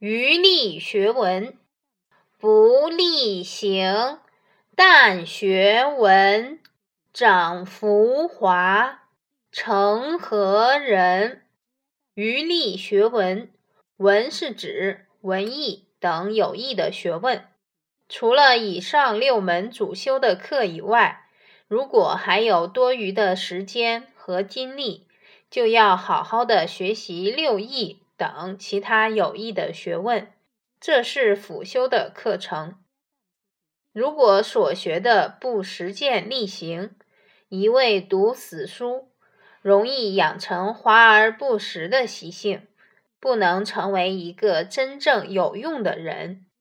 余力学文，不力行，但学文，长浮华，成何人？余力学文，文是指文艺等有益的学问。除了以上六门主修的课以外，如果还有多余的时间和精力，就要好好的学习六艺。等其他有益的学问，这是辅修的课程。如果所学的不实践力行，一味读死书，容易养成华而不实的习性，不能成为一个真正有用的人。